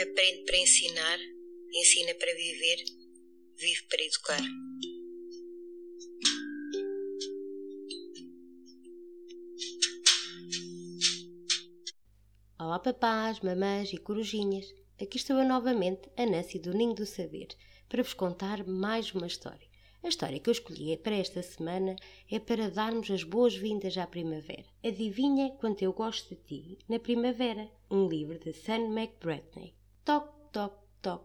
aprende para ensinar, ensina para viver, vive para educar. Olá papás, mamães e corujinhas. Aqui estou eu novamente, a Nancy do Ninho do Saber, para vos contar mais uma história. A história que eu escolhi para esta semana é para darmos as boas-vindas à primavera. Adivinha quanto eu gosto de ti na primavera? Um livro de Sam McBratney. Toc, toc, toc.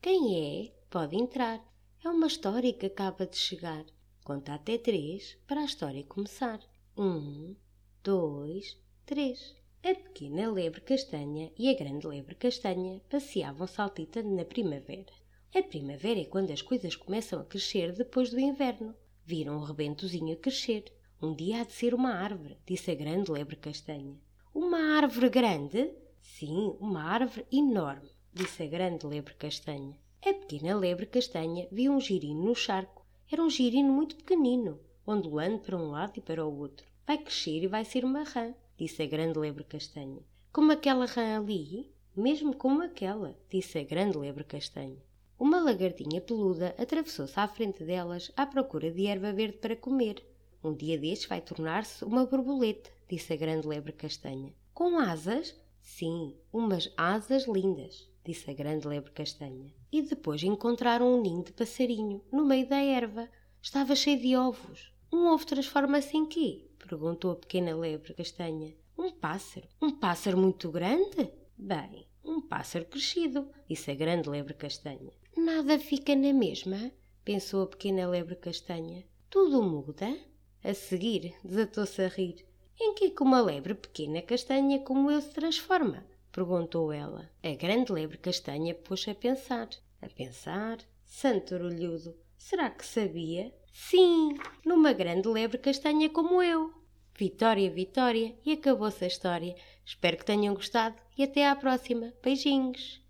Quem é? Pode entrar. É uma história que acaba de chegar. Conta até três para a história começar. Um, dois, três. A pequena lebre castanha e a grande lebre castanha passeavam saltitando na primavera. A primavera é quando as coisas começam a crescer depois do inverno. Viram um rebentozinho a crescer. Um dia há de ser uma árvore, disse a grande lebre castanha. Uma árvore grande? Sim, uma árvore enorme, disse a grande lebre castanha. A pequena lebre castanha viu um girino no charco. Era um girino muito pequenino, ondulando para um lado e para o outro. Vai crescer e vai ser uma rã disse a grande lebre castanha. Como aquela rã ali? Mesmo como aquela, disse a grande lebre castanha. Uma lagartinha peluda atravessou-se à frente delas à procura de erva verde para comer. Um dia destes vai tornar-se uma borboleta, disse a grande lebre castanha. Com asas? Sim, umas asas lindas, disse a grande lebre castanha. E depois encontraram um ninho de passarinho no meio da erva. Estava cheio de ovos. Um ovo transforma-se em quê? perguntou a pequena lebre castanha. Um pássaro? Um pássaro muito grande? Bem, um pássaro crescido, disse a grande lebre castanha. Nada fica na mesma, pensou a pequena lebre castanha. Tudo muda? A seguir, desatou-se a rir. Em que é que uma lebre pequena castanha como eu se transforma? perguntou ela. A grande lebre castanha pôs a pensar. A pensar, santo orelhudo, será que sabia? Sim, numa grande lebre castanha como eu. Vitória, Vitória, e acabou-se a história. Espero que tenham gostado e até à próxima. Beijinhos!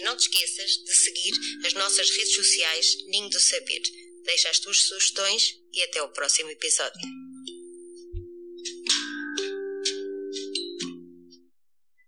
E não te esqueças de seguir as nossas redes sociais Ninho do Saber. Deixa as tuas sugestões e até o próximo episódio.